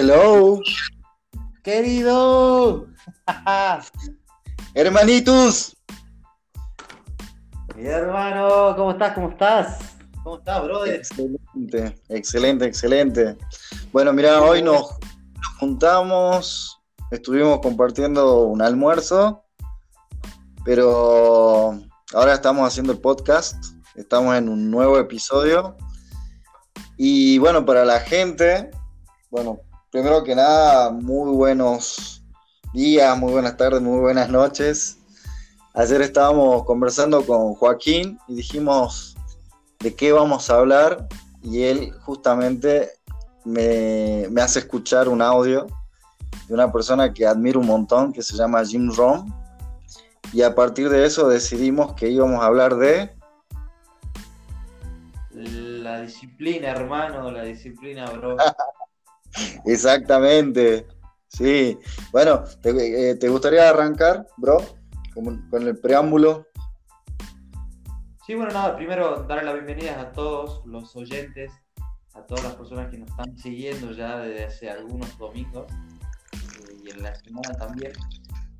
Hello, Querido. hermanitos. Mi hermano, ¿cómo estás? ¿Cómo estás? ¿Cómo estás, brother? Excelente, excelente, excelente. Bueno, mira, hoy nos, nos juntamos, estuvimos compartiendo un almuerzo, pero ahora estamos haciendo el podcast, estamos en un nuevo episodio. Y bueno, para la gente, bueno, primero que nada, muy buenos días, muy buenas tardes, muy buenas noches. Ayer estábamos conversando con Joaquín y dijimos de qué vamos a hablar y él justamente me, me hace escuchar un audio de una persona que admiro un montón, que se llama Jim Rohn. Y a partir de eso decidimos que íbamos a hablar de... La disciplina, hermano, la disciplina, bro. Exactamente. Sí. Bueno, ¿te, eh, ¿te gustaría arrancar, bro? Con, el preámbulo. Sí, bueno, nada, primero darle la bienvenida a todos los oyentes, a todas las personas que nos están siguiendo ya desde hace algunos domingos eh, y en la semana también.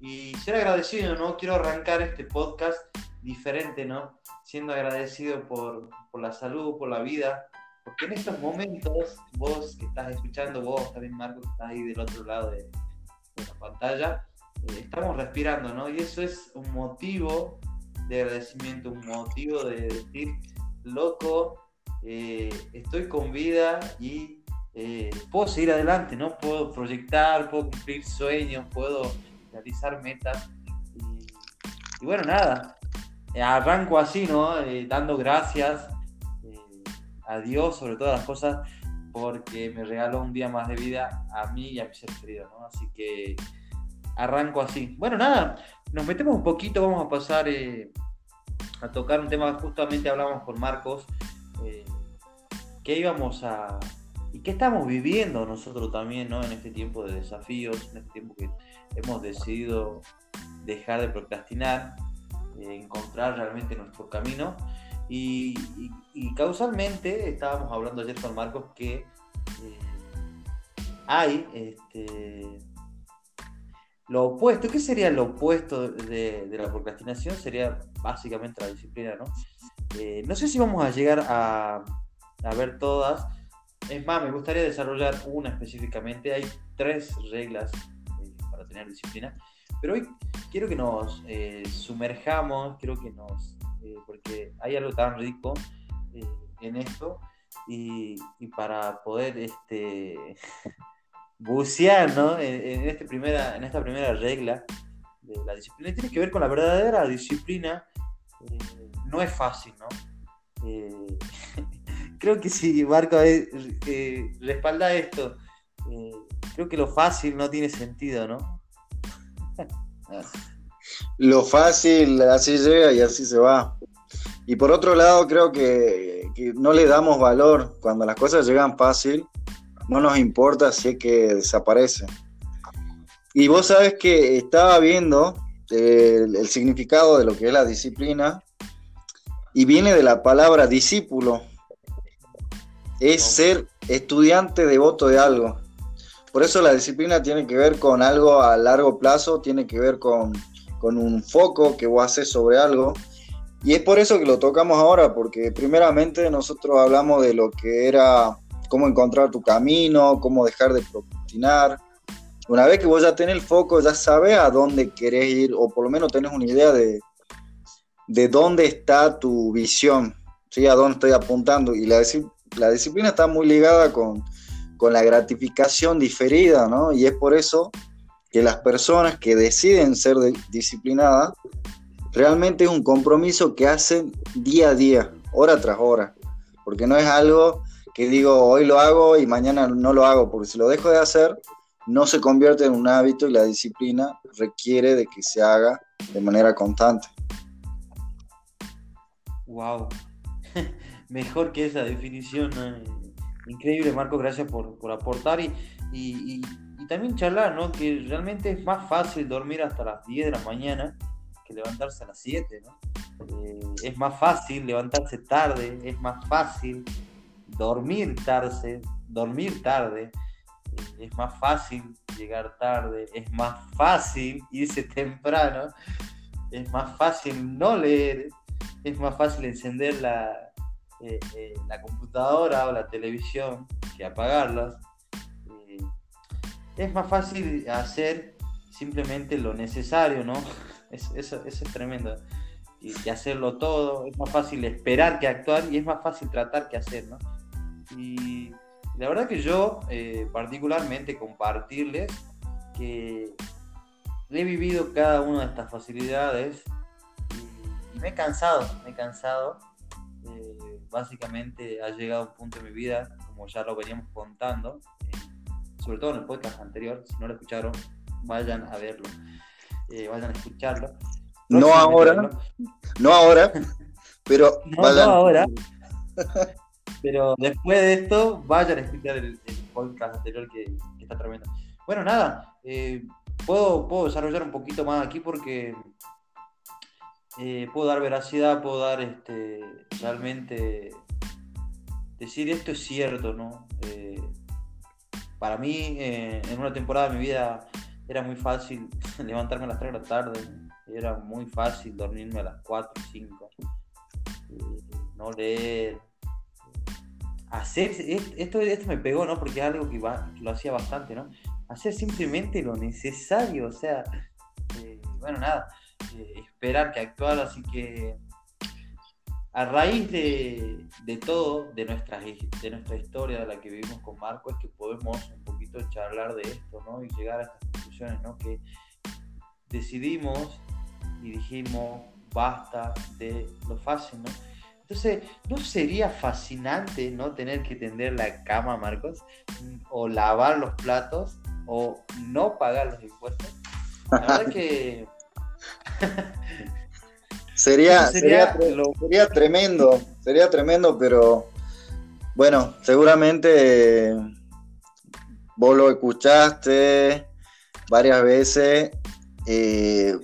Y ser agradecido, ¿no? Quiero arrancar este podcast diferente, ¿no? Siendo agradecido por, por la salud, por la vida, porque en estos momentos, vos que estás escuchando, vos también, Marco, que estás ahí del otro lado de, de la pantalla, eh, estamos respirando, ¿no? Y eso es un motivo de agradecimiento, un motivo de decir, loco, eh, estoy con vida y eh, puedo seguir adelante, ¿no? Puedo proyectar, puedo cumplir sueños, puedo realizar metas. Y, y bueno, nada, arranco así, ¿no? Eh, dando gracias a Dios sobre todas las cosas porque me regaló un día más de vida a mí y a mi ser querido. Así que arranco así. Bueno, nada, nos metemos un poquito, vamos a pasar eh, a tocar un tema, justamente hablamos con Marcos, eh, qué íbamos a... y qué estamos viviendo nosotros también, ¿no? En este tiempo de desafíos, en este tiempo que hemos decidido dejar de procrastinar, eh, encontrar realmente nuestro camino. Y, causalmente estábamos hablando ayer con Marcos que eh, hay este, lo opuesto. ¿Qué sería lo opuesto de, la procrastinación? Sería básicamente la disciplina, ¿no? Eh, no sé si vamos a llegar a, a ver todas. Es más, me gustaría desarrollar una específicamente. Hay tres reglas eh, para tener disciplina. Pero hoy quiero que nos eh, sumerjamos, quiero que nos... eh, porque hay algo tan rico eh, en esto y, y para poder este, bucear ¿no? en, en este primera, en esta primera regla de la disciplina, tiene que ver con la verdadera disciplina. eh, no es fácil, ¿no? Creo que si Marco respalda esto, creo que lo fácil no tiene sentido, ¿no? Lo fácil, así llega y así se va. Y por otro lado, creo que, que no le damos valor. Cuando las cosas llegan fácil, no nos importa si es que desaparece. Y vos sabes que estaba viendo eh, el, el significado de lo que es la disciplina y viene de la palabra discípulo. Es ser estudiante devoto de algo. Por eso la disciplina tiene que ver con algo a largo plazo, tiene que ver con, con un foco que vos haces sobre algo. Y es por eso que lo tocamos ahora, porque primeramente nosotros hablamos de lo que era cómo encontrar tu camino, cómo dejar de procrastinar. Una vez que vos ya tenés el foco, ya sabes a dónde querés ir, o por lo menos tenés una idea de, de dónde está tu visión, ¿sí? a dónde estoy apuntando. Y la, disci- la disciplina está muy ligada con, con la gratificación diferida, ¿no? Y es por eso que las personas que deciden ser disciplinadas, realmente es un compromiso que hacen día a día, hora tras hora, porque no es algo que digo hoy lo hago y mañana no lo hago, porque si lo dejo de hacer, no se convierte en un hábito y la disciplina requiere de que se haga de manera constante. Wow. Mejor que esa definición. Increíble, Marco, gracias por, por aportar y, y, y- y también charlar, ¿no? Que realmente es más fácil dormir hasta las 10 de la mañana levantarse a las 7, ¿no? Eh, es más fácil levantarse tarde, es más fácil dormir tarde, dormir tarde. es más fácil llegar tarde, es más fácil irse temprano, es más fácil no leer, es más fácil encender la, eh, eh, la computadora o la televisión que apagarlas. Eh, es más fácil hacer simplemente lo necesario, ¿no? Eso, es tremendo. Y, hacerlo todo, es más fácil esperar que actuar y es más fácil tratar que hacer, ¿no? Y la verdad que yo, particularmente, compartirles que he vivido cada una de estas facilidades y, me he cansado, me he cansado. Eh, básicamente ha llegado un punto en mi vida, como ya lo veníamos contando, eh, sobre todo en el podcast anterior, si no lo escucharon, vayan a verlo, eh, vayan a escucharlo. No ahora, no ahora, pero no, ahora. pero después de esto, vayan a escuchar el, podcast anterior que, que, está tremendo. Bueno, nada, puedo, puedo desarrollar un poquito más aquí porque eh, puedo dar veracidad, puedo dar este, realmente decir esto es cierto, ¿no? Eh, para mí, eh, en una temporada de mi vida era muy fácil levantarme a las 3 de la tarde, era muy fácil dormirme a las 4, 5, no leer. Hacer, esto, esto me pegó, ¿no? Porque es algo que, que lo hacía bastante, ¿no? hacer simplemente lo necesario, o sea, eh, bueno, nada, eh, esperar que actuara, así que a raíz de, todo, de nuestra, de nuestra historia, de la que vivimos con Marco, es que podemos un poquito charlar de esto, ¿no? Y llegar a estas ¿no? Que decidimos y dijimos, basta de lo fácil, ¿no? Entonces, ¿no sería fascinante no tener que tender la cama, Marcos? O lavar los platos o no pagar los impuestos. La verdad que... sería, sería, sería, tremendo, sería tremendo, pero bueno, seguramente vos lo escuchaste varias veces. Eh,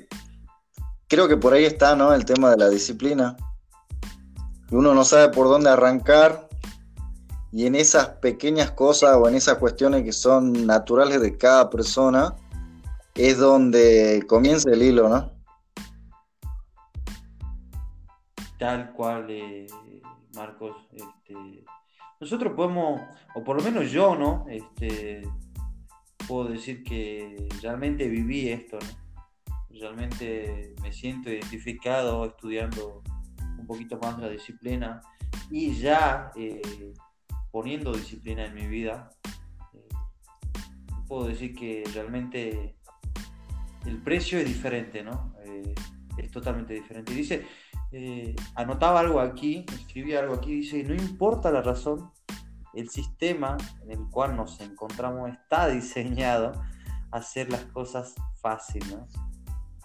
creo que por ahí está, ¿no? El tema de la disciplina. Uno no sabe por dónde arrancar y en esas pequeñas cosas o en esas cuestiones que son naturales de cada persona es donde comienza el hilo, ¿no? Tal cual, eh, Marcos. Este, nosotros podemos, o por lo menos yo, ¿no? Este, puedo decir que realmente viví esto, ¿no? Realmente me siento identificado estudiando un poquito más la disciplina y ya eh, poniendo disciplina en mi vida, eh, puedo decir que realmente el precio es diferente, ¿no? Eh, es totalmente diferente. Dice, eh, anotaba algo aquí, escribía algo aquí, dice, no importa la razón, el sistema en el cual nos encontramos está diseñado a hacer las cosas fáciles, ¿no?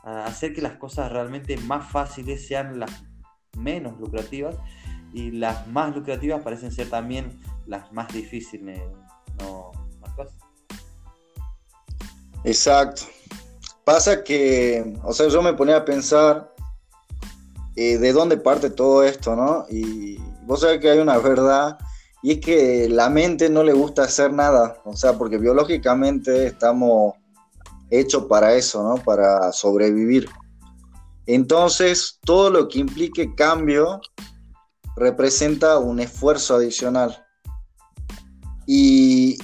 A hacer que las cosas realmente más fáciles sean las menos lucrativas y las más lucrativas parecen ser también las más difíciles, ¿no, Marcos? Exacto. Pasa que, o sea, yo me ponía a pensar eh, de dónde parte todo esto, ¿no? Y vos sabés que hay una verdad, y es que la mente no le gusta hacer nada, o sea, porque biológicamente estamos hechos para eso, ¿no? Para sobrevivir. Entonces, todo lo que implique cambio representa un esfuerzo adicional y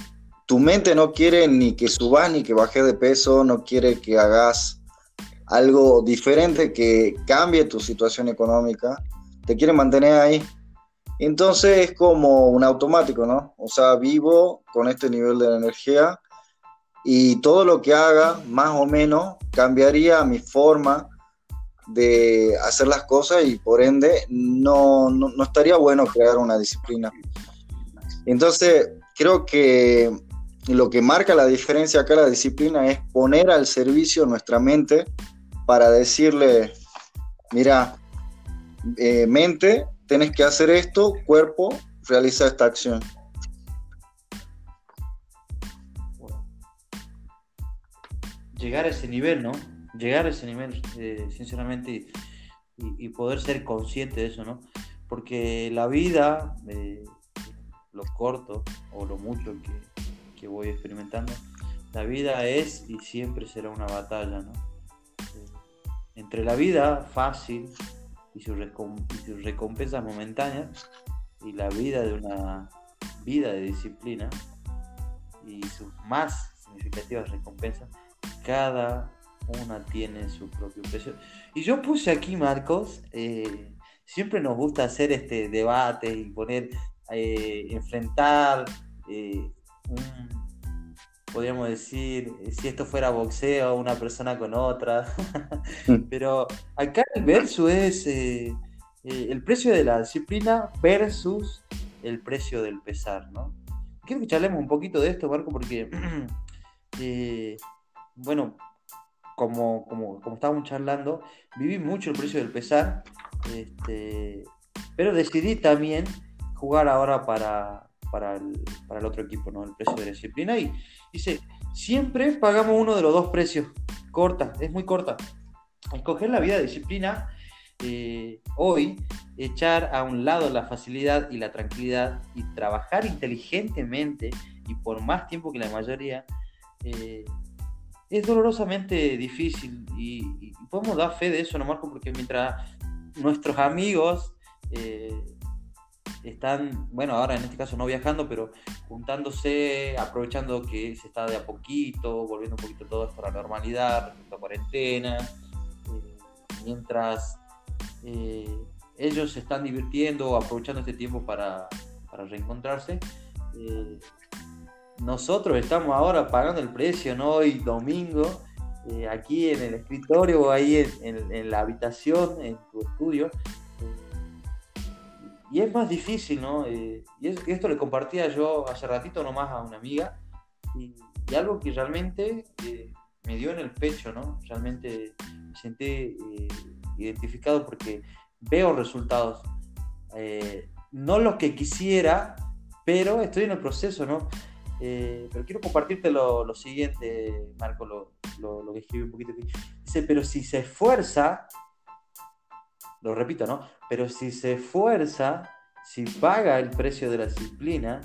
tu mente no quiere ni que subas ni que bajes de peso, no quiere que hagas algo diferente que cambie tu situación económica, te quiere mantener ahí. Entonces es como un automático, ¿no? O sea, vivo con este nivel de energía y todo lo que haga, más o menos, cambiaría mi forma de hacer las cosas y por ende no, no, estaría bueno crear una disciplina. Entonces, creo que lo que marca la diferencia acá la disciplina es poner al servicio nuestra mente para decirle, mira, eh, mente, tenés que hacer esto, cuerpo, realiza esta acción. Llegar a ese nivel, ¿no? Llegar a ese nivel, eh, sinceramente, y, poder ser consciente de eso, ¿no? Porque la vida, eh, lo corto o lo mucho que, que voy experimentando, la vida es y siempre será una batalla, ¿no? Eh, entre la vida fácil y sus, recompensas momentáneas y la vida de una vida de disciplina y sus más significativas recompensas, cada una tiene su propio precio. Y yo puse aquí, Marcos, eh, siempre nos gusta hacer este debate y poner, eh, enfrentar eh, podríamos decir, si esto fuera boxeo, una persona con otra. Mm. Pero acá el verso es el precio de la disciplina versus el precio del pesar, ¿no? Quiero que charlemos un poquito de esto, Marco, porque, bueno, como, como, como estábamos charlando, viví mucho el precio del pesar, este, pero decidí también jugar ahora para, para, el, otro equipo, ¿no? El precio de la disciplina. Y dice, siempre pagamos uno de los dos precios. Corta, es muy corta. Escoger la vida de disciplina, eh, hoy, echar a un lado la facilidad y la tranquilidad y trabajar inteligentemente y por más tiempo que la mayoría, eh, es dolorosamente difícil y, podemos dar fe de eso, ¿no, Marco? Porque mientras nuestros amigos eh, están, bueno, ahora en este caso no viajando, pero juntándose, aprovechando que se está de a poquito, volviendo un poquito todo esto a la normalidad, respecto cuarentena, eh, mientras eh, ellos se están divirtiendo, aprovechando este tiempo para, para reencontrarse, nosotros estamos ahora pagando el precio, ¿no? Hoy domingo, eh, aquí en el escritorio o ahí en, la habitación, en tu estudio. Eh, y es más difícil, ¿no? Eh, y, esto le compartía yo hace ratito nomás a una amiga. Y, algo que realmente me dio en el pecho, ¿no? Realmente me sentí identificado porque veo resultados. no los que quisiera, pero estoy en el proceso, ¿no? Eh, pero quiero compartirte lo, siguiente, Marco, lo, lo, que escribí un poquito aquí. Dice, pero si se esfuerza, lo repito, ¿no? Pero si se esfuerza, si paga el precio de la disciplina,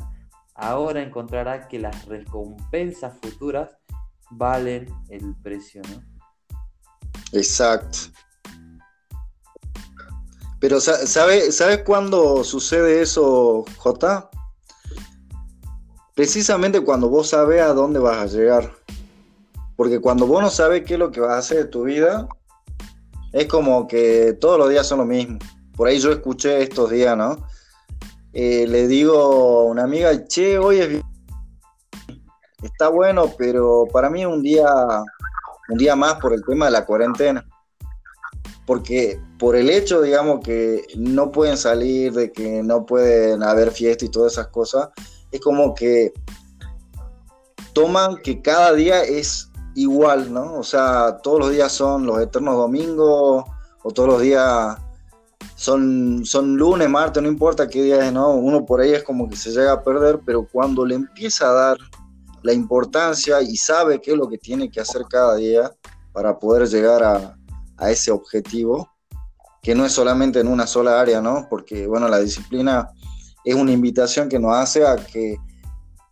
ahora encontrará que las recompensas futuras valen el precio, ¿no? Exacto. Pero ¿sabes sabe cuándo sucede eso, J? precisamente cuando vos sabes a dónde vas a llegar. Porque cuando vos no sabes qué es lo que vas a hacer de tu vida, es como que todos los días son lo mismo. Por ahí yo escuché estos días, ¿no? Eh, le digo a una amiga, che, hoy es está bueno, pero para mí un día, un día más por el tema de la cuarentena. Porque por el hecho, digamos, que no pueden salir, de que no pueden haber fiesta y todas esas cosas, es como que toman que cada día es igual, ¿no? O sea, todos los días son los eternos domingos, o todos los días son, son lunes, martes, no importa qué día es, ¿no? Uno por ahí es como que se llega a perder, pero cuando le empieza a dar la importancia y sabe qué es lo que tiene que hacer cada día para poder llegar a, a ese objetivo, que no es solamente en una sola área, ¿no? Porque, bueno, la disciplina es una invitación que nos hace a que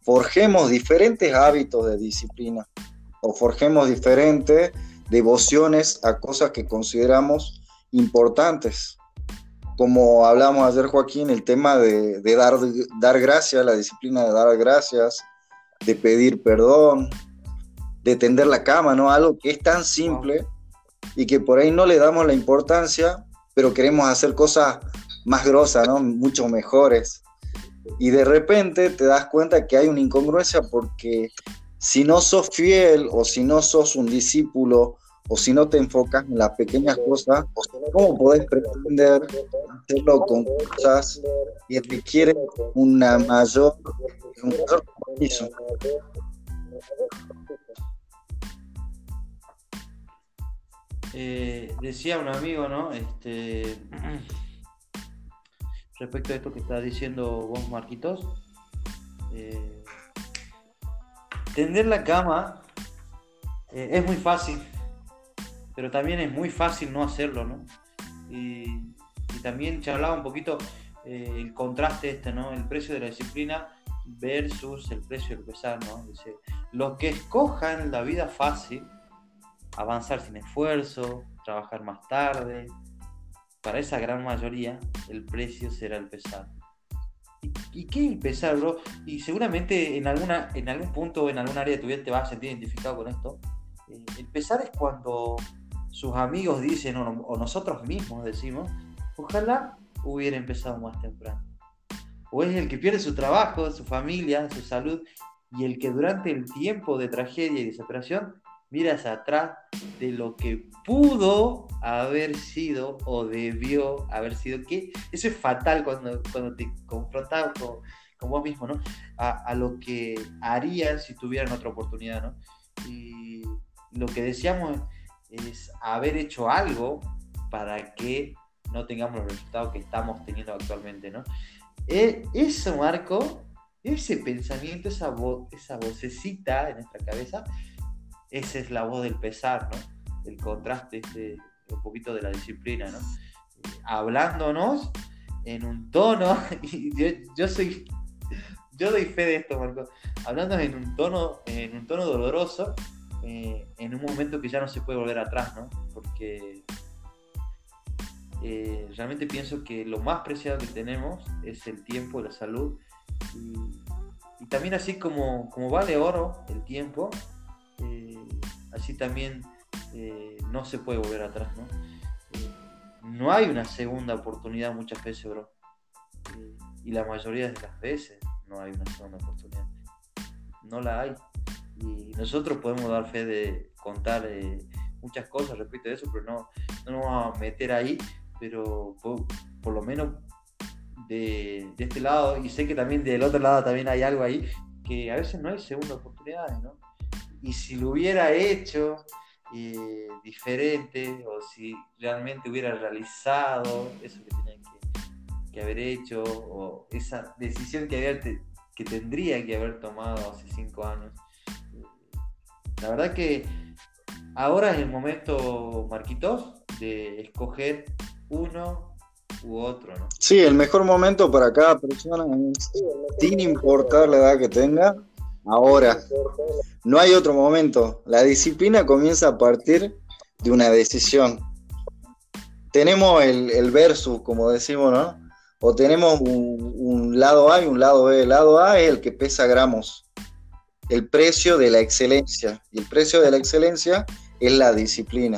forjemos diferentes hábitos de disciplina o forjemos diferentes devociones a cosas que consideramos importantes. Como hablamos ayer, Joaquín, el tema de, dar, dar gracias, la disciplina de dar gracias, de pedir perdón, de tender la cama, ¿no? Algo que es tan simple y que por ahí no le damos la importancia, pero queremos hacer cosas más grosas, ¿no? Mucho mejores. Y de repente te das cuenta que hay una incongruencia porque si no sos fiel o si no sos un discípulo o si no te enfocas en las pequeñas cosas, ¿cómo podés pretender hacerlo con cosas que requieren una mayor, un mayor compromiso? Eh, decía un amigo, ¿no? Este, respecto a esto que está diciendo vos, Marquitos. Eh, tender la cama eh, es muy fácil, pero también es muy fácil no hacerlo, ¿no? Y, también charlaba un poquito eh, el contraste este, ¿no? El precio de la disciplina versus el precio del pesar, ¿no? Los que escojan la vida fácil, avanzar sin esfuerzo, trabajar más tarde, para esa gran mayoría el precio será el pesar. ¿Y, qué bro? Y seguramente en, alguna, en algún punto, en algún área de tu vida te vas a sentir identificado con esto. Eh, el pesar es cuando sus amigos dicen, o, nosotros mismos decimos, ojalá hubiera empezado más temprano. O es el que pierde su trabajo, su familia, su salud, y el que durante el tiempo de tragedia y desesperación miras atrás de lo que pudo haber sido o debió haber sido. Que eso es fatal cuando, cuando te confrontas con, vos mismo, ¿no? A, lo que harían si tuvieran otra oportunidad, ¿no? Y lo que decíamos es haber hecho algo para que no tengamos los resultados que estamos teniendo actualmente, ¿no? E, eso, Marco, ese pensamiento, esa, esa vocecita en nuestra cabeza, esa es la voz del pesar, ¿no? El contraste, de, un poquito de la disciplina, ¿no? hablándonos en un tono, y yo, soy, yo doy fe de esto, Marco, hablándonos en un tono, en un tono doloroso, eh, en un momento que ya no se puede volver atrás, ¿no? Porque eh, realmente pienso que lo más preciado que tenemos es el tiempo, la salud, y, también así como, como vale oro el tiempo, eh, así también eh, no se puede volver atrás, ¿no? Eh, no hay una segunda oportunidad muchas veces, bro. y la mayoría de las veces no hay una segunda oportunidad. No la hay. Y nosotros podemos dar fe de contar muchas cosas respecto a eso, pero no, no nos vamos a meter ahí. Pero por, lo menos de, de, este lado, y sé que también del otro lado también hay algo ahí, que a veces no hay segunda oportunidad, ¿no? Y si lo hubiera hecho eh, diferente o si realmente hubiera realizado eso que tenía que, haber hecho o esa decisión que, que tendría que haber tomado hace cinco años. Eh, la verdad que ahora es el momento, Marquitos, de escoger uno u otro, ¿no? Sí, el mejor momento para cada persona, sin importar la edad que tenga, ahora. No hay otro momento. La disciplina comienza a partir de una decisión. Tenemos el, el versus, como decimos, ¿no? O tenemos un, lado A y un lado B. El lado A es el que pesa gramos. El precio de la excelencia. Y el precio de la excelencia es la disciplina.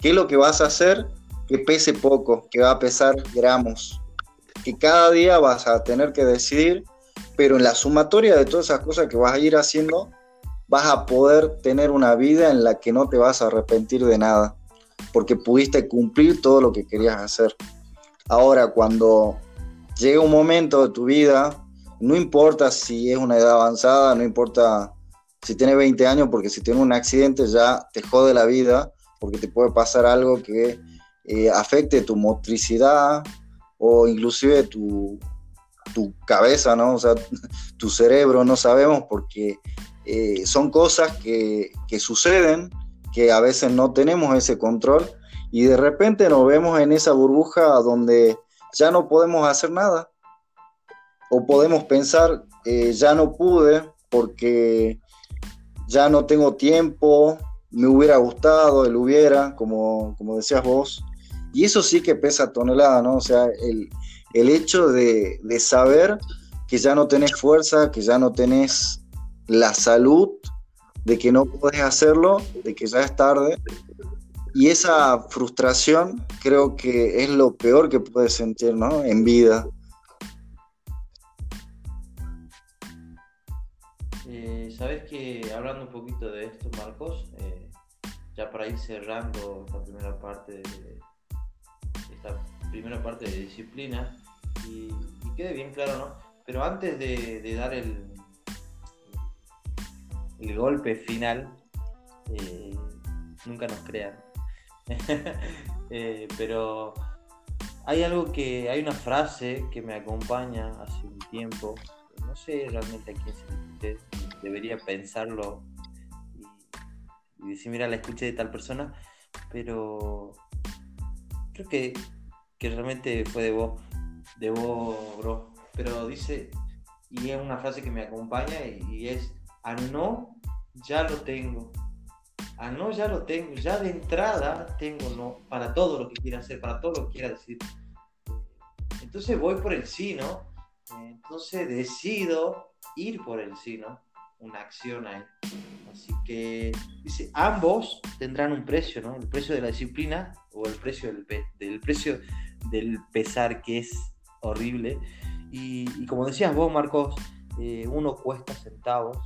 ¿Qué es lo que vas a hacer? Que pese poco, que va a pesar gramos. Que cada día vas a tener que decidir pero en la sumatoria de todas esas cosas que vas a ir haciendo, vas a poder tener una vida en la que no te vas a arrepentir de nada, porque pudiste cumplir todo lo que querías hacer. Ahora, cuando llega un momento de tu vida, no importa si es una edad avanzada, no importa si tienes 20 años, porque si tienes un accidente ya te jode la vida, porque te puede pasar algo que eh, afecte tu motricidad o inclusive tu, tu cabeza, ¿no? O sea, tu cerebro, no sabemos porque eh, son cosas que, suceden, que a veces no tenemos ese control y de repente nos vemos en esa burbuja donde ya no podemos hacer nada. O podemos pensar, eh, ya no pude porque ya no tengo tiempo, me hubiera gustado, él hubiera, como, como decías vos. Y eso sí que pesa tonelada, ¿no? O sea, el, el hecho de, saber que ya no tenés fuerza, que ya no tenés la salud, de que no puedes hacerlo, de que ya es tarde. Y esa frustración creo que es lo peor que puedes sentir ¿no? en vida. Eh, Sabes que hablando un poquito de esto, Marcos, eh, ya para ir cerrando esta primera parte de esta primera parte de disciplina, y, quede bien claro, ¿no? Pero antes de, dar el, el golpe final, eh, nunca nos crean. Eh, pero hay algo que, hay una frase que me acompaña hace un tiempo, no sé realmente a quién se debería pensarlo y, y decir, mira, la escuché de tal persona, pero creo que, que realmente fue de vos de vos, bro. Pero dice, y es una frase que me acompaña y, es, a no, ya lo tengo. A no, ya lo tengo. Ya de entrada tengo no para todo lo que quiera hacer, para todo lo que quiera decir. Entonces voy por el sí, ¿no? Entonces decido ir por el sí. Una acción ahí. Así que, dice, ambos tendrán un precio, ¿no? El precio de la disciplina o el precio del, del precio del pesar, que es horrible. Y, como decías vos, Marcos, eh, uno cuesta centavos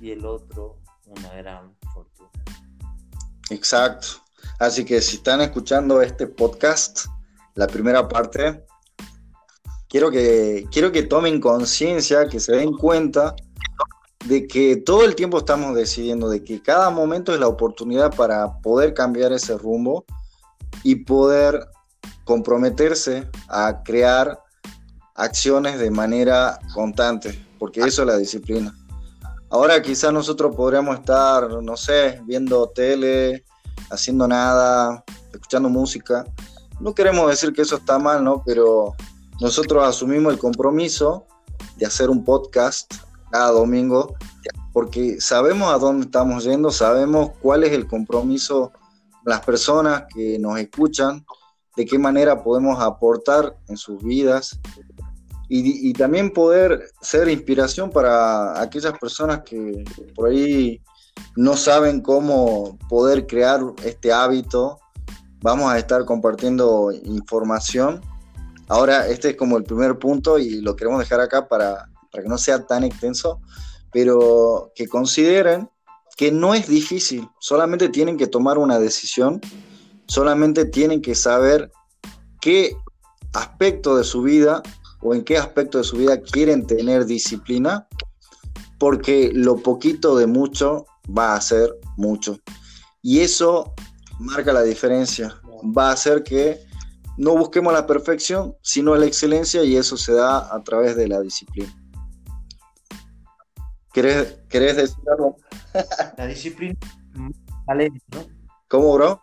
y el otro una gran fortuna. Exacto. Así que si están escuchando este podcast, la primera parte, quiero que, quiero que tomen conciencia, que se den cuenta de que todo el tiempo estamos decidiendo, de que cada momento es la oportunidad para poder cambiar ese rumbo y poder comprometerse a crear acciones de manera constante, porque eso es la disciplina. Ahora quizás nosotros podríamos estar, no sé, viendo tele, haciendo nada, escuchando música. No queremos decir que eso está mal, ¿no? Pero nosotros asumimos el compromiso de hacer un podcast cada domingo porque sabemos a dónde estamos yendo, sabemos cuál es el compromiso las personas que nos escuchan, de qué manera podemos aportar en sus vidas y, también poder ser inspiración para aquellas personas que por ahí no saben cómo poder crear este hábito. Vamos a estar compartiendo información. Ahora, este es como el primer punto y lo queremos dejar acá para, para que no sea tan extenso, pero que consideren que no es difícil, solamente tienen que tomar una decisión, solamente tienen que saber qué aspecto de su vida o en qué aspecto de su vida quieren tener disciplina, porque lo poquito de mucho va a ser mucho. Y eso marca la diferencia. Va a hacer que no busquemos la perfección, sino la excelencia y eso se da a través de la disciplina. ¿Querés, decir algo? la disciplina talento, ¿no? ¿Cómo, bro?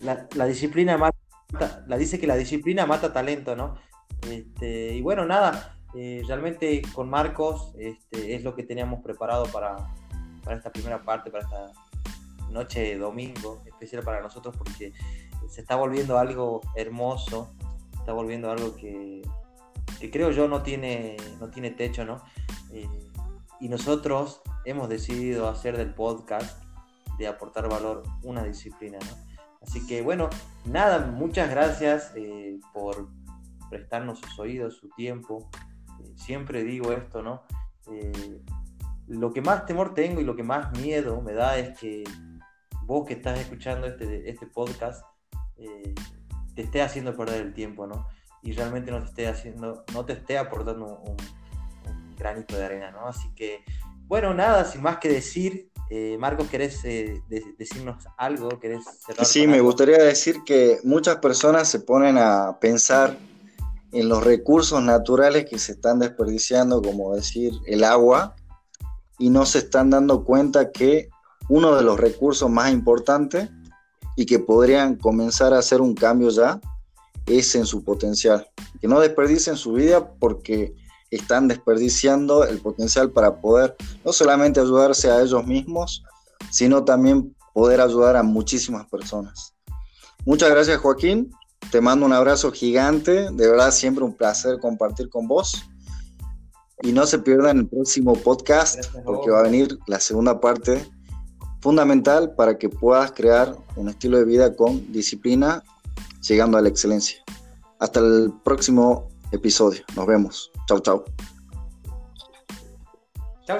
La, la disciplina mata, la dice que la disciplina mata talento, ¿no? Este, y bueno, nada, eh, realmente con Marcos este, es lo que teníamos preparado para, esta primera parte, para esta noche de domingo, especial para nosotros porque se está volviendo algo hermoso, está volviendo algo que, creo yo no tiene, no tiene techo, ¿no? Eh, y nosotros hemos decidido hacer del podcast de aportar valor una disciplina, ¿no? Así que bueno, nada, muchas gracias eh, por, prestarnos sus oídos, su tiempo. Eh, siempre digo esto, ¿no? Eh, lo que más temor tengo y lo que más miedo me da es que vos que estás escuchando este, este podcast eh, te esté haciendo perder el tiempo, ¿no? Y realmente no te esté haciendo, no te esté aportando un, granito de arena, ¿no? Así que, bueno, nada, sin más que decir, Marcos, ¿querés decirnos algo? ¿Querés cerrar sí, me gustaría decir que muchas personas se ponen a pensar en los recursos naturales que se están desperdiciando, como decir el agua, y no se están dando cuenta que uno de los recursos más importantes y que podrían comenzar a hacer un cambio ya es en su potencial. Que no desperdicien su vida porque están desperdiciando el potencial para poder no solamente ayudarse a ellos mismos, sino también poder ayudar a muchísimas personas. Muchas gracias Joaquín te mando un abrazo gigante, de verdad siempre un placer compartir con vos. Y no se pierdan el próximo podcast porque va a venir la segunda parte fundamental para que puedas crear un estilo de vida con disciplina, llegando a la excelencia. Hasta el próximo episodio. Nos vemos. Chau, chau. Chau.